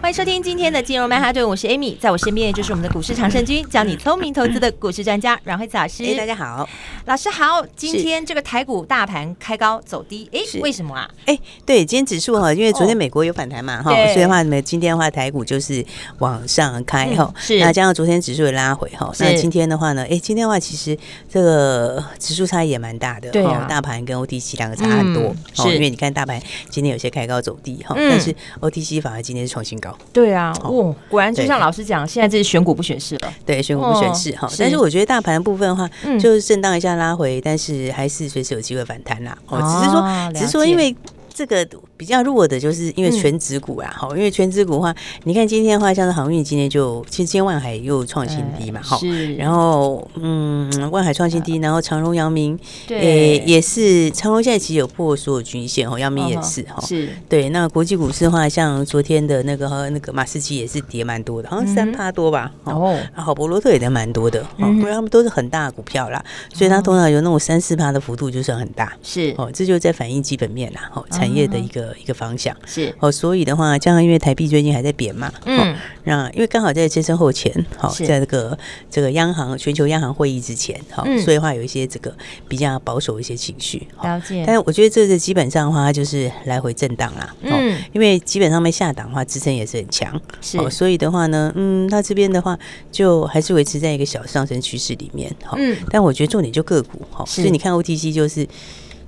欢迎收听今天的金融曼哈顿，我是 Amy，在我身边就是我们的股市常胜军，教你聪明投资的股市专家阮惠慈老师。哎，大家好，老师好。今天这个台股大盘开高走低，哎，为什么啊？哎，对，今天指数哈，因为昨天美国有反弹嘛，哈、哦，所以的话呢，今天的话台股就是往上开哈、嗯。是。那加上昨天指数也拉回哈，那今天的话呢，哎，今天的话其实这个指数差异也蛮大的，对啊，大盘跟 OTC 两个差很多，是、嗯。因为你看大盘今天有些开高走低哈、嗯，但是 OTC 反而今天是创新高。对啊。哦，果然就像老师讲，现在这是选股不选市了。对，选股不选市哈、哦。但是我觉得大盘的部分的话，就是震荡一下拉回，嗯、但是还是随时有机会反弹啦。哦，只是说，只是说因为。这个比较弱的，就是因为全指股啊，好、嗯，因为全指股的话，你看今天的话，像是航运，今天就其实今天万海又创新低嘛，好、嗯，然后嗯，万海创新低，然后长荣、阳明，对，也是长荣现在其实有破所有均线哦，阳明也是哈，是。对。那国际股市的话，像昨天的那个和那个马士基也是跌蛮多的，好像三趴多吧，哦，好，博罗特也跌蛮多的，哦，因为他们都是很大的股票啦，所以它通常有那种三四趴的幅度就算很大，是。哦，这就在反映基本面啦，哦，产业的一个、嗯、一个方向。是。哦，所以的话，加上因为台币最近还在贬嘛，嗯，那因为刚好在接身后前，好，在这个这个央行全球央行会议之前，好、嗯，所以的话有一些这个比较保守一些情绪，了解。但是我觉得这是基本上的话，它就是来回震荡啦，嗯，因为基本上没下档的话，支撑也是很强，是，所以的话呢，嗯，它这边的话就还是维持在一个小上升趋势里面，好，嗯，但我觉得重点就个股，哈，所以你看 OTC 就是。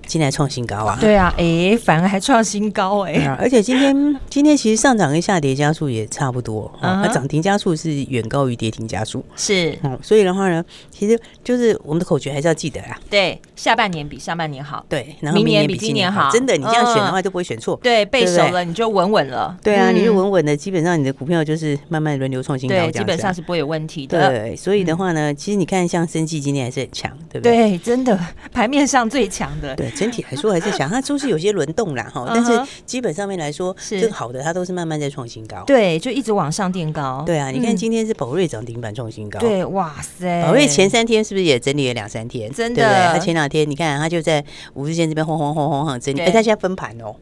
今天还创新高啊！对啊，哎、欸，反而还创新高哎！而且今天 今天其实上涨跟下跌加速也差不多，它涨停加速是远高于跌停加速，是嗯，所以的话呢，其实就是我们的口诀还是要记得啊。对，下半年比上半年好，对，然后明年比今年好，真的，你这样选的话就不会选错、嗯。对，背熟了你就稳稳了。对啊，你就稳稳的，基本上你的股票就是慢慢轮流创新高，对，基本上是不会有问题的。对，所以的话呢，其实你看像生技今天还是很强，对不对？对，真的 盘面上最强的。对。整体来说还是强，它都是有些轮动啦哈，但是基本上面来说，是这个好的，它都是慢慢在创新高，对，就一直往上垫高。对啊，你看今天是宝瑞涨停板创新高，对，哇塞，宝瑞前三天是不是也整理了两三天？真的，对？它前两天你看它就在五日线这边晃晃晃晃晃整理，哎，它现在分盘哦。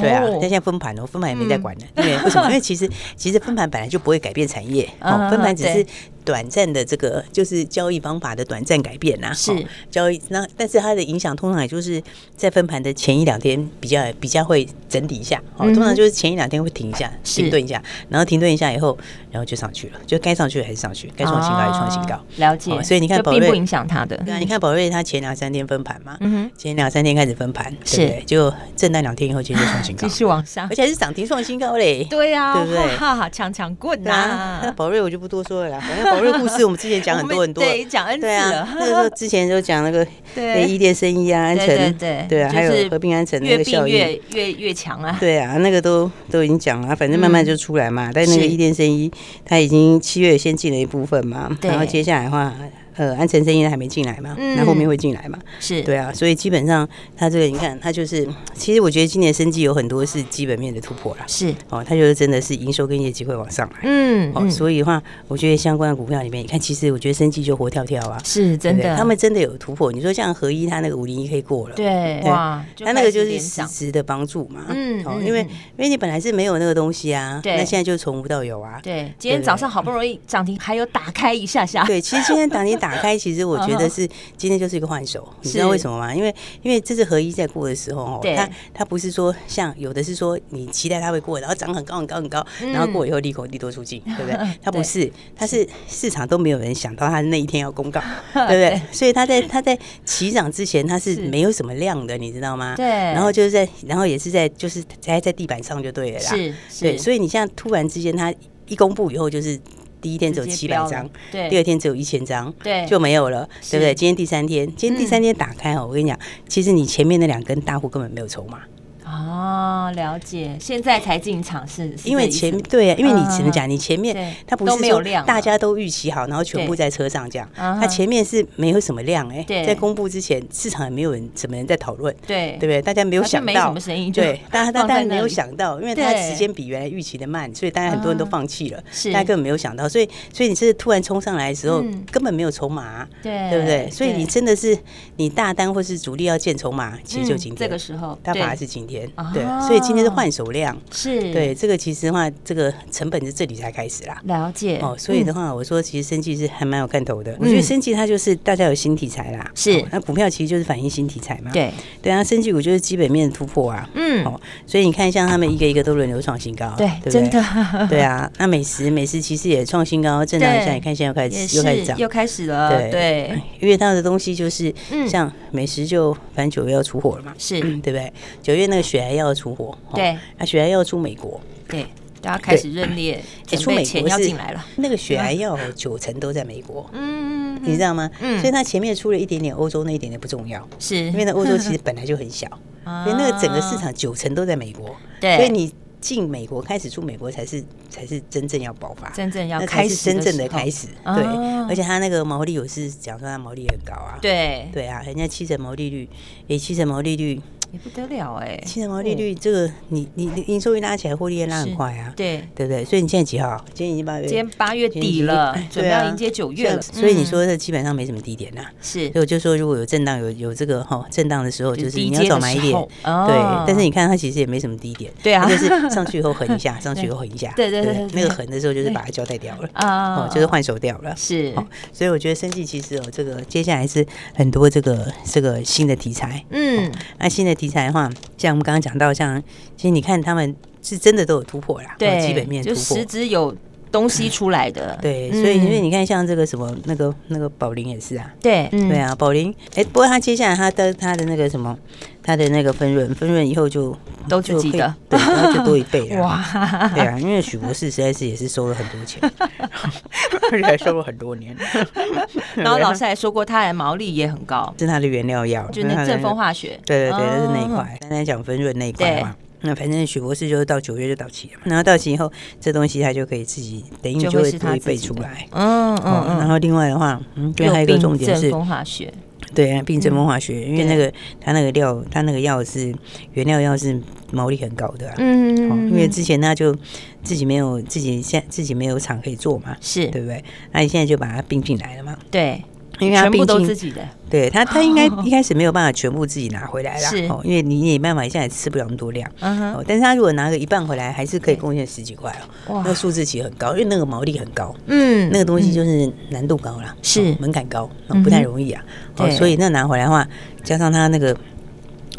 对啊，它现在分盘哦，分盘也没在管呢。因为为什么？因为其实其实分盘本来就不会改变产业，哦，分盘只是。短暂的这个就是交易方法的短暂改变呐、啊，是。交易那，但是它的影响通常也就是在分盘的前一两天比较比较会整理一下，哦，通常就是前一两天会停一下，停顿一下，然后停顿一下以后，然后就上去了，就该上去还是上去，该创新高还是创新高，了解。所以你看宝瑞并不影响它的，对啊，你看宝瑞它前两三天分盘嘛，嗯哼，前两三天开始分盘，对不对？就震荡两天以后，今天就创新高，继续往上，而且还是涨停创新高嘞，对呀，对不对？哈哈，强强棍呐，那宝瑞我就不多说了啦，反正宝瑞故事我们之前。讲很多很多，对，讲 N 次了。那个时候之前就讲那个对伊甸生意啊，安城，对对啊，还有合并安城那个效益越越越强啊。对啊，那个都都已经讲了，反正慢慢就出来嘛。但那个伊甸生意，他已经七月先进了一部分嘛，然后接下来的话。呃，安晨生医还没进来嘛？那、嗯、后面会进来嘛？是对啊，所以基本上它这个你看，它就是其实我觉得今年生技有很多是基本面的突破啦。是哦，它就是真的是营收跟业绩会往上来。嗯，哦，所以的话，我觉得相关的股票里面，你看，其实我觉得生技就活跳跳啊，是真的他们真的有突破。你说像合一，它那个五零一可以过了，对哇，它那个就是实质的帮助嘛。嗯，哦，因为因为你本来是没有那个东西啊，对，那现在就从无到有啊。对，今天早上好不容易涨停，还有打开一下下。对，其实今天涨停打。打开，其实我觉得是今天就是一个换手，你知道为什么吗？因为因为这是合一在过的时候哦，它它不是说像有的是说你期待它会过，然后涨很高很高很高，然后过以后利空利多出尽，对不对？它不是，它是市场都没有人想到它那一天要公告，对不对？所以它在它在起涨之前它是没有什么量的，你知道吗？对。然后就是在，然后也是在就是在在地板上就对了啦，是，对。所以你现在突然之间它一公布以后就是。第一天只有七百张，对，第二天只有一千张，对，就没有了，对不对？今天第三天，今天第三天打开哦，我跟你讲，其实你前面那两根大户根本没有筹码。哦，哦，了解。现在才进场是，因为前对啊，因为你只能讲你前面它不是都没有量，大家都预期好，然后全部在车上这样。它前面是没有什么量哎，在公布之前，市场也没有人什么人在讨论，对对不对？大家没有想到，没什么声音，对，大家大家没有想到，因为它时间比原来预期的慢，所以大家很多人都放弃了，是大家根本没有想到，所以所以你是突然冲上来的时候，根本没有筹码，对对不对？所以你真的是你大单或是主力要见筹码，其实就今天这个时候，它反而是今天，对，所以今天是换手量，是。对这个其实的话，这个成本是这里才开始啦，了解。哦，所以的话，我说其实生技是还蛮有看头的，我觉得生技它就是大家有新题材啦，是那股票其实就是反映新题材嘛，对。对啊，生技股就是基本面突破啊，嗯，哦，所以你看像他们一个一个都轮流创新高，对，真的，对啊，那美食美食其实也创新高，震荡一下，你看现在又开始又开始涨，又开始了，对对，因为它的东西就是像美食就反正九月要出货了嘛，是对不对？九月那个血癌药要出货，对，那血癌要出美国，对。大家开始认列，出美国要进来了。那个血癌药九成都在美国，嗯，你知道吗？嗯，所以它前面出了一点点欧洲，那一点点不重要，是。因为那欧洲其实本来就很小，所以那个整个市场九成都在美国，对，所以你进美国开始出美国才是才是真正要爆发，真正要开始真正的开始，对，而且它那个毛利有是讲说它毛利很高啊，对。对啊，人家七成毛利率，也，七成毛利率。也不得了哎，七成毛利率这个，你你你营收一拉起来，获利也拉很快啊，对。对不对？所以你现在几号？今天已经八月，今天八月底了，准备要迎接九月了。所以你说这基本上没什么低点呐，是。所以我就说，如果有震荡，有有这个哈震荡的时候，就是你要早买一点，对。但是你看它其实也没什么低点，对啊，就是上去以后横一下，上去以后横一下，对。对对，那个横的时候就是把它交代掉了。啊，就是换手掉了，是。所以我觉得生计其实哦，这个接下来是很多这个这个新的题材，嗯，那新的。题材的话，像我们刚刚讲到，像其实你看他们是真的都有突破啦，对，基本面突破，就实质有东西出来的，对，所以因为你看像这个什么那个那个宝林也是啊，对，对啊，宝林，哎，不过他接下来他的他的那个什么，他的那个分润分润以后就都自己的，对，然后就多一倍了，哇，对啊，因为许博士实在是也是收了很多钱，而且还收了很多年，然后老师还说过，他的毛利也很高，是他的原料药，就那正风化学，对对对，那是那一块，刚才讲分润那一块嘛。那反正许博士就是到九月就到期了嘛，然后到期以后，这东西他就可以自己等于就会自己背出来，嗯嗯，然后另外的话，嗯，对，还有一个重点是风化学，对啊，并正风化学，因为那个他那个料，他那个药是原料药是毛利很高的，嗯嗯，因为之前他就自己没有自己现自己没有厂可以做嘛，是。对不对？那你现在就把它并进来了嘛，对。因为他毕竟自己的，对他，他应该一开始没有办法全部自己拿回来啦。哦，因为你也没办法，现在吃不了那么多量。嗯哼。但是他如果拿个一半回来，还是可以贡献十几块哦。哇，那个数字其实很高，因为那个毛利很高。嗯，那个东西就是难度高了，是门槛高，不太容易啊。哦，所以那拿回来的话，加上他那个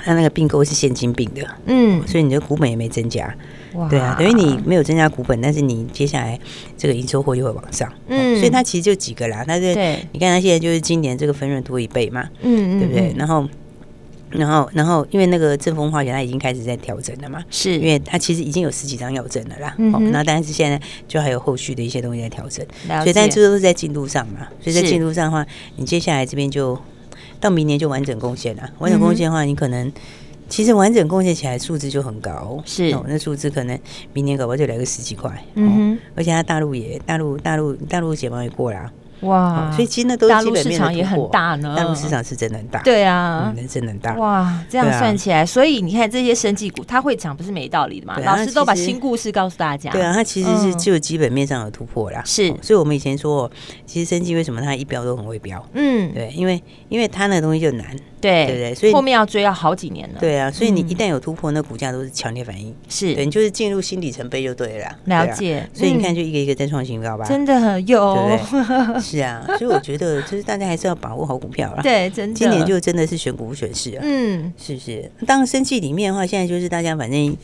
他那个并购是现金并的，嗯，所以你的股本也没增加。对啊，等于你没有增加股本，但是你接下来这个营收货就会往上，嗯，所以它其实就几个啦。但是对。你看它现在就是今年这个分润多一倍嘛，嗯对不对？然后，然后，然后，因为那个正风化学它已经开始在调整了嘛，是。因为它其实已经有十几张要证了啦，嗯哼，那但是现在就还有后续的一些东西在调整，所以但这都是在进度上嘛，所以在进度上的话，你接下来这边就到明年就完整贡献了，完整贡献的话，你可能。其实完整贡献起来数字就很高，是。哦，那数字可能明年搞不好就来个十几块，嗯哼，而且它大陆也大陆大陆大陆解放也过了。哇，所以其实那都是基本面的突破，大陆市场也很大呢。大陆市场是真的很大，对啊，嗯，真的很大。哇，这样算起来，所以你看这些生技股，它会涨不是没道理的嘛？老师都把新故事告诉大家。对啊，它其实是就基本面上有突破啦。是，所以我们以前说，其实生技为什么它一标都很会标？嗯，对，因为因为它那个东西就难，对对对，所以后面要追要好几年了。对啊，所以你一旦有突破，那股价都是强烈反应。是，对，你就是进入新里程碑就对了。了解。所以你看，就一个一个在创新高吧。真的很有。是啊，所以我觉得就是大家还是要把握好股票啦。对，真的，今年就真的是选股不选市啊。嗯，是不是？当然，生气里面的话，现在就是大家反正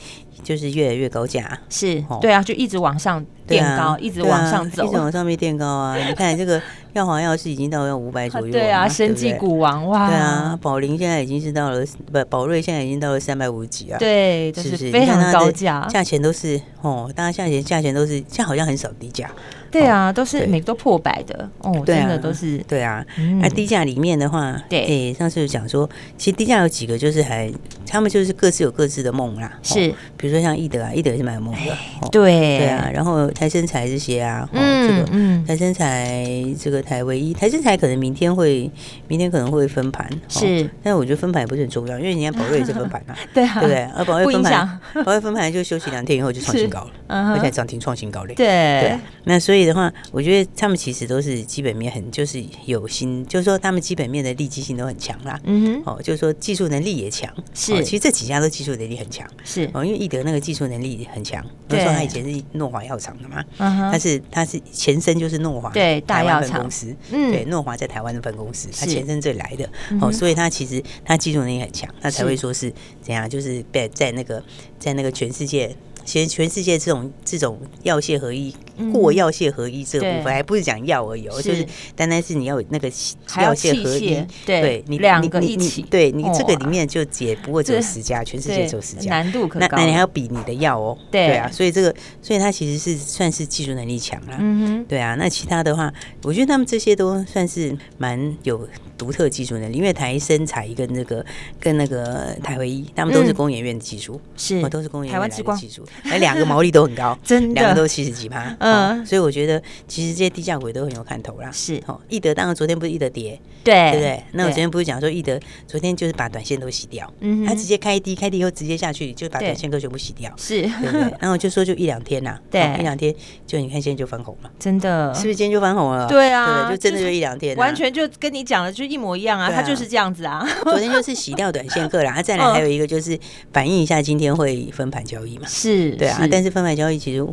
就是越来越高价。是，对啊，就一直往上垫高，一直往上走，一直往上面垫高啊。你看这个药华药是已经到要五百左右。对啊，生技股王哇。对啊，宝林现在已经是到了不，宝瑞现在已经到了三百五十几啊。对，就是非常高价？价钱都是哦，大家价钱价钱都是，现在好像很少低价。对啊，都是每个都破百的哦，真的都是对啊。那低价里面的话，对，上次有讲说，其实低价有几个就是还他们就是各自有各自的梦啦。是，比如说像易德啊，易德也是蛮有梦的。对对啊，然后台生财这些啊，嗯这个嗯，台生财这个台唯一，台生财可能明天会明天可能会分盘。是，但是我觉得分盘也不是很重要，因为人家宝瑞也是分盘啊，对啊对不对？而宝瑞分盘，宝瑞分盘就休息两天以后就创新高了，而且涨停创新高了。对对，那所以的话，我觉得他们其实都是基本面很就是有心，就是说他们基本面的利基性都很强啦。嗯哼，哦，就是说技术能力也强。是，其实这几家都技术能力很强。是哦，因为易德那个技术能力很强。对，说他以前是诺华药厂的嘛。嗯哼，他是他是前身就是诺华对大药厂公司。嗯，对，诺华在台湾的分公司，他前身这里来的。哦，所以他其实他技术能力很强，他才会说是怎样，就是在在那个在那个全世界。其实全世界这种这种药械合一、过药械合一这个部分，还不是讲药而已，就是单单是你要有那个药械合一，对你两个一起，对你这个里面就解不过只有十家，全世界只有十家，难度可高。那那你还要比你的药哦，对。啊，所以这个，所以它其实是算是技术能力强了，嗯哼，对啊。那其他的话，我觉得他们这些都算是蛮有独特技术能力，因为台生材跟那个跟那个台唯一，他们都是工研院的技术，是，都是工研院的技术。哎，两个毛利都很高，真的，两个都七十几趴，嗯，所以我觉得其实这些低价股都很有看头啦。是。哦，易德当然昨天不是易德跌，对。对不对？那我昨天不是讲说易德昨天就是把短线都洗掉，嗯，他直接开低，开低以后直接下去就把短线都全部洗掉，是，对不对？然后就说就一两天呐，对，一两天就你看现在就翻红了，真的，是不是今天就翻红了？对啊，对就真的就一两天，完全就跟你讲了就一模一样啊，它就是这样子啊。昨天就是洗掉短线客了，他 再来还有一个就是反映一下今天会分盘交易嘛，是。对啊，但是分盘交易其实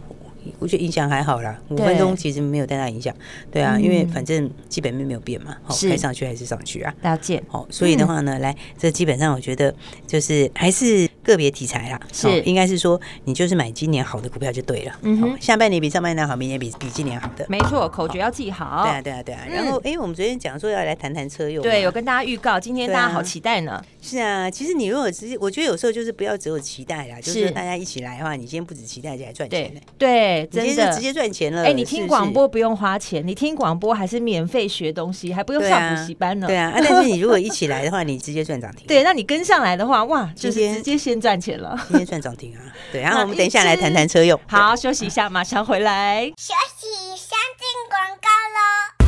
我觉得影响还好啦，五分钟其实没有太大影响。对啊，因为反正基本面没有变嘛，好，该上去还是上去啊。了解。好，所以的话呢，来这基本上我觉得就是还是个别题材啦，是应该是说你就是买今年好的股票就对了。嗯哼，下半年比上半年好，明年比比今年好的。没错，口诀要记好。对啊，对啊，对啊。然后，哎，我们昨天讲说要来谈谈车用，对，有跟大家预告，今天大家好期待呢。是啊，其实你如果直接，我觉得有时候就是不要只有期待啦，就是大家一起来的话，你今天不止期待，而且还赚钱呢。对，真的直接赚钱了。哎，你听广播不用花钱，你听广播还是免费学东西，还不用上补习班呢。对啊，但是你如果一起来的话，你直接赚涨停。对，那你跟上来的话，哇，就是直接先赚钱了。今天赚涨停啊！对，然后我们等一下来谈谈车用。好，休息一下，马上回来。休息，先进广告喽。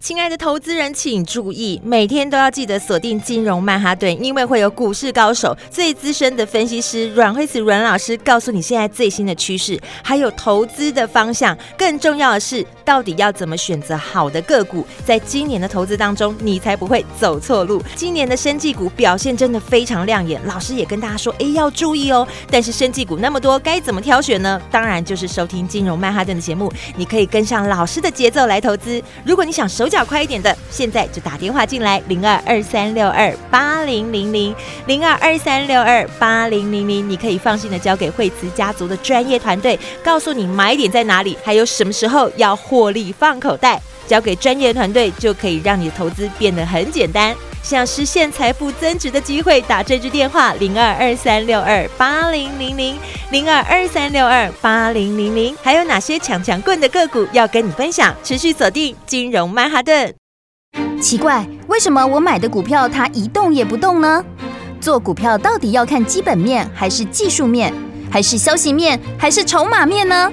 亲爱的投资人，请注意，每天都要记得锁定金融曼哈顿，因为会有股市高手、最资深的分析师阮慧慈阮老师告诉你现在最新的趋势，还有投资的方向。更重要的是，到底要怎么选择好的个股，在今年的投资当中，你才不会走错路。今年的生技股表现真的非常亮眼，老师也跟大家说，哎，要注意哦。但是生技股那么多，该怎么挑选呢？当然就是收听金融曼哈顿的节目，你可以跟上老师的节奏来投资。如果你想手脚快一点的，现在就打电话进来，零二二三六二八零零零零二二三六二八零零零，你可以放心的交给惠慈家族的专业团队，告诉你买点在哪里，还有什么时候要获利放口袋，交给专业团队就可以让你的投资变得很简单。想实现财富增值的机会，打这支电话零二二三六二八零零零零二二三六二八零零零。还有哪些强强棍的个股要跟你分享？持续锁定金融曼哈顿。奇怪，为什么我买的股票它一动也不动呢？做股票到底要看基本面，还是技术面，还是消息面，还是筹码面呢？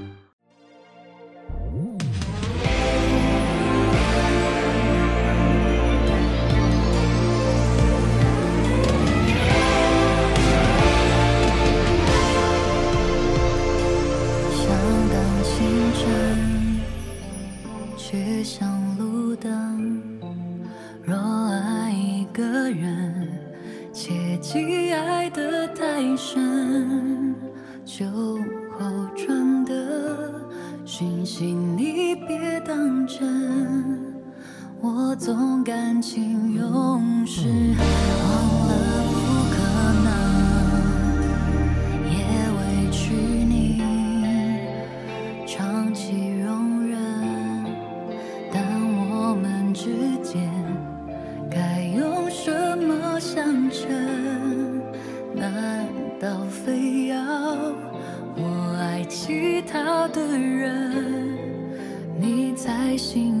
要飞要我爱其他的人你在心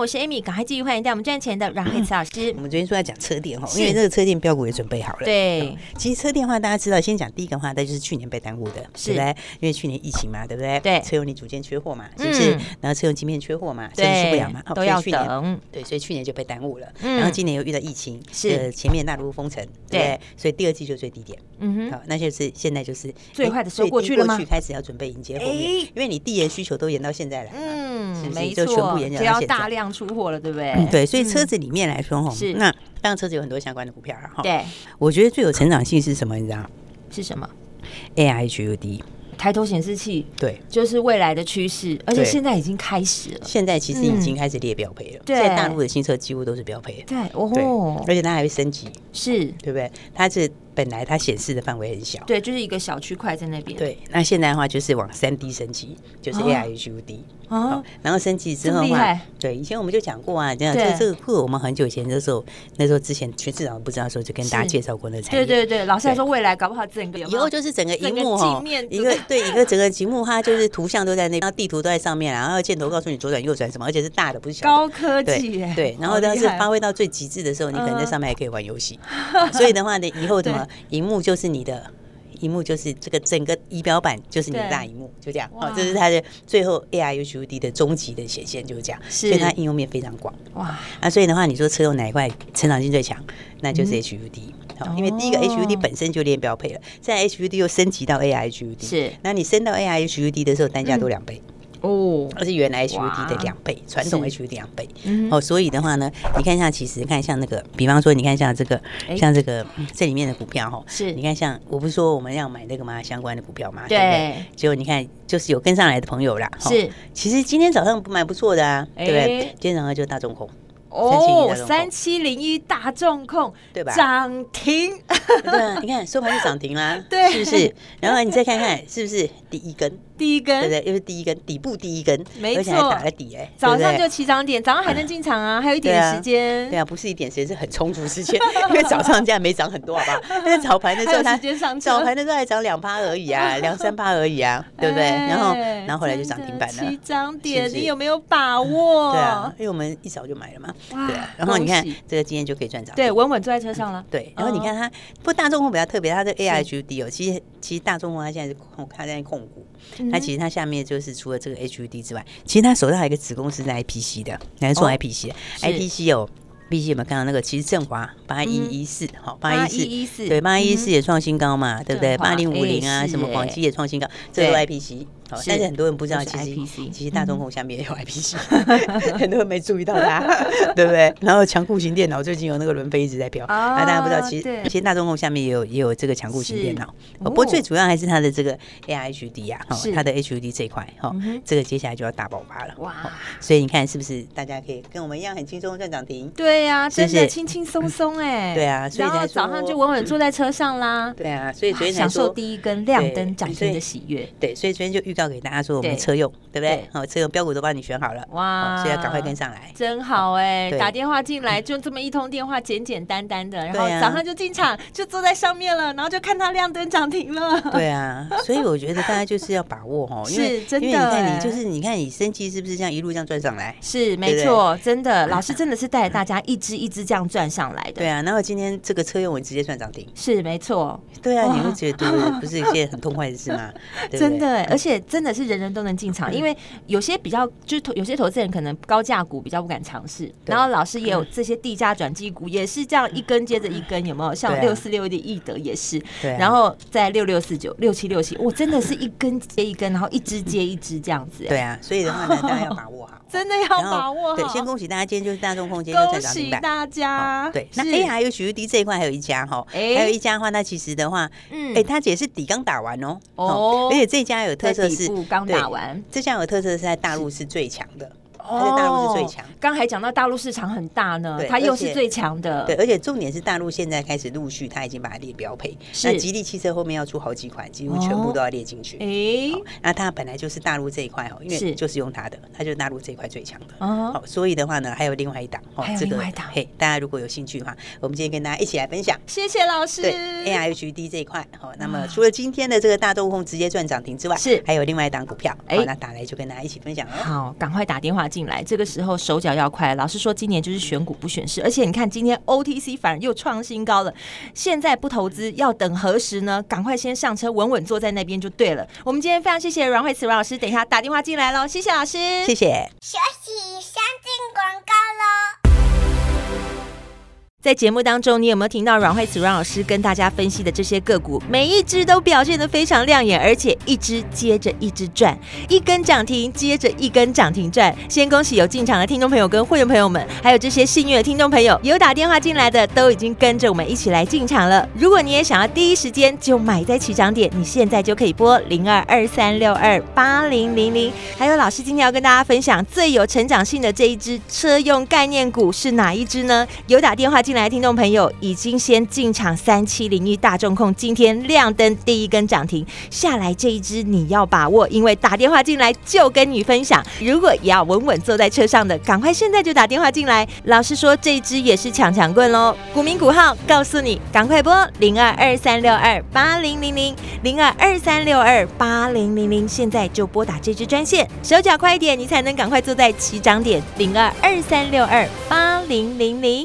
我是 Amy，赶快继续欢迎带我们赚钱的阮慧慈老师。我们昨天说要讲车电哈，因为这个车电标股也准备好了。对，其实车电的话，大家知道，先讲第一个话，那就是去年被耽误的，是不是？因为去年疫情嘛，对不对？对，车用你组件缺货嘛，是不是？然后车用晶片缺货嘛，所以出不了嘛，都要等。对，所以去年就被耽误了。然后今年又遇到疫情，是前面大陆封城，对，所以第二季就最低点。嗯哼，好，那就是现在就是最坏的时候过去了吗？开始要准备迎接后面，因为你递延需求都延到现在来了，嗯，没错，就要大量出货了，对不对？嗯，对，所以车子里面来说，哈，是那当然车子有很多相关的股票了，哈。对，我觉得最有成长性是什么？你知道是什么？AI HUD 抬头显示器，对，就是未来的趋势，而且现在已经开始了。现在其实已经开始列标配了，在大陆的新车几乎都是标配。对，哦，而且它还会升级，是对不对？它是。本来它显示的范围很小，对，就是一个小区块在那边。对，那现在的话就是往三 D 升级，就是 AI HUD 哦，然后升级之后的话，对，以前我们就讲过啊，这样这这个课我们很久以前的时候，那时候之前全市场不知道的时候，就跟大家介绍过那产业。对对对，老师还说未来搞不好整个以后就是整个荧幕哈，一个对？一个整个萤幕它就是图像都在那，然后地图都在上面，然后箭头告诉你左转右转什么，而且是大的不是小的。高科技，对，然后但是发挥到最极致的时候，你可能在上面还可以玩游戏。所以的话呢，以后怎么 萤幕就是。你的荧幕就是这个整个仪表板就是你的大荧幕，就这样。哦，这是它的最后 AI HUD 的终极的显现，就是这样，所以它应用面非常广。哇。啊，所以的话，你说车用哪一块成长性最强？那就是 HUD，好，因为第一个 HUD 本身就练标配了，现在 HUD 又升级到 AI HUD，是，那你升到 AI HUD 的时候，单价多两倍。哦，而是原来 HUD 的两倍，传统 HUD 两倍。哦，所以的话呢，你看一下其实看像那个，比方说你看像这个，像这个这里面的股票哈，是你看像我不是说我们要买那个吗？相关的股票嘛，对不对？结果你看就是有跟上来的朋友啦，是。其实今天早上蛮不错的啊，对不对？今天早上就大众控。哦，三七零一大众控对吧？涨停，对啊，你看收盘就涨停啦，对，是不是？然后你再看看是不是第一根？第一根，对对，又是第一根底部第一根，没错，而且还打了底哎，早上就起涨点，早上还能进场啊，还有一点时间，对啊，不是一点时间，是很充足时间，因为早上这样没涨很多，好不好？但是早盘的时候它早盘的时候还涨两趴而已啊，两三趴而已啊，对不对？然后然后后来就涨停板了，起涨点，你有没有把握？对啊，因为我们一早就买了嘛，对啊，然后你看这个今天就可以赚涨，对，稳稳坐在车上了，对，然后你看它，不过大众控比较特别，它的 AI HUD 哦，其实其实大众控它现在是控，它在控股，它其实它下面。就是除了这个 HUD 之外，其实它手上还有一个子公司是 IPC 的，来做 IPC 的。IPC 有，IPC 有没有看到那个？其实振华八一一四，好八一一四，对八一一四也创新高嘛，对不对？八零五零啊，什么广基也创新高，这个 IPC。但是很多人不知道，其实其实大中控下面也有 IPC，很多人没注意到它，对不对？然后强固型电脑最近有那个轮飞一直在飘，啊大家不知道，其实其实大中控下面也有也有这个强固型电脑，不过最主要还是它的这个 AI HUD 呀，它的 HUD 这一块哈，这个接下来就要大爆发了哇！所以你看是不是大家可以跟我们一样很轻松赚涨停？对呀，真的轻轻松松哎，对啊，所以早上就稳稳坐在车上啦，对啊，所以昨天享受第一根亮灯涨停的喜悦，对，所以昨天就预告。告给大家说我们车用，对不对？好，车用标股都帮你选好了，哇，所以要赶快跟上来，真好哎！打电话进来就这么一通电话，简简单单的，然后早上就进场，就坐在上面了，然后就看它亮灯涨停了。对啊，所以我觉得大家就是要把握哦，因为因为你看你就是你看你生气是不是这样一路这样转上来？是没错，真的，老师真的是带着大家一只一只这样转上来的。对啊，然后今天这个车用我直接赚涨停，是没错。对啊，你会觉得不是一件很痛快的事吗？真的，而且真的是人人都能进场，因为有些比较就是投有些投资人可能高价股比较不敢尝试，然后老师也有这些地价转机股，也是这样一根接着一根，有没有？像六四六一的易德也是，然后在六六四九、六七六七，我，真的是一根接一根，然后一支接一支这样子。对啊，所以的话呢，大家要把握好，真的要把握好。对，先恭喜大家，今天就是大众空间，恭喜大家。对，那 AI 有许玉迪这一块还有一家哈，还有一家的话，那其实的话，嗯，哎，他也是底刚打完哦，哦，而且这家有特色是刚打完，这家有特色是在大陆是最强的。而且大陆是最强，刚才讲到大陆市场很大呢，它又是最强的。对，而且重点是大陆现在开始陆续，它已经把它列标配。那吉利汽车后面要出好几款，几乎全部都要列进去。哎，那它本来就是大陆这一块哦，因为就是用它的，它就是大陆这一块最强的。哦，所以的话呢，还有另外一档哦，这个嘿，大家如果有兴趣的话，我们今天跟大家一起来分享。谢谢老师。对，AIHD 这一块好，那么除了今天的这个大众控直接赚涨停之外，是还有另外一档股票，哎，那打来就跟大家一起分享了。好，赶快打电话进来，这个时候。手脚要快，老师说今年就是选股不选市，而且你看今天 OTC 反而又创新高了。现在不投资要等何时呢？赶快先上车，稳稳坐在那边就对了。我们今天非常谢谢阮慧慈阮老师，等一下打电话进来喽，谢谢老师，谢谢。休息，先进广告喽。在节目当中，你有没有听到阮慧慈阮老师跟大家分析的这些个股？每一只都表现得非常亮眼，而且一只接着一只赚，一根涨停接着一根涨停赚。先恭喜有进场的听众朋友跟会员朋友们，还有这些幸运的听众朋友，有打电话进来的都已经跟着我们一起来进场了。如果你也想要第一时间就买在起涨点，你现在就可以拨零二二三六二八零零零。还有老师今天要跟大家分享最有成长性的这一只车用概念股是哪一只呢？有打电话进。进来，听众朋友已经先进场三七零一大众控，今天亮灯第一根涨停下来，这一支你要把握，因为打电话进来就跟你分享。如果也要稳稳坐在车上的，赶快现在就打电话进来。老实说，这一支也是强强棍喽。股民股号告诉你，赶快拨零二二三六二八零零零零二二三六二八零零零，现在就拨打这支专线，手脚快一点，你才能赶快坐在起涨点。零二二三六二八零零零。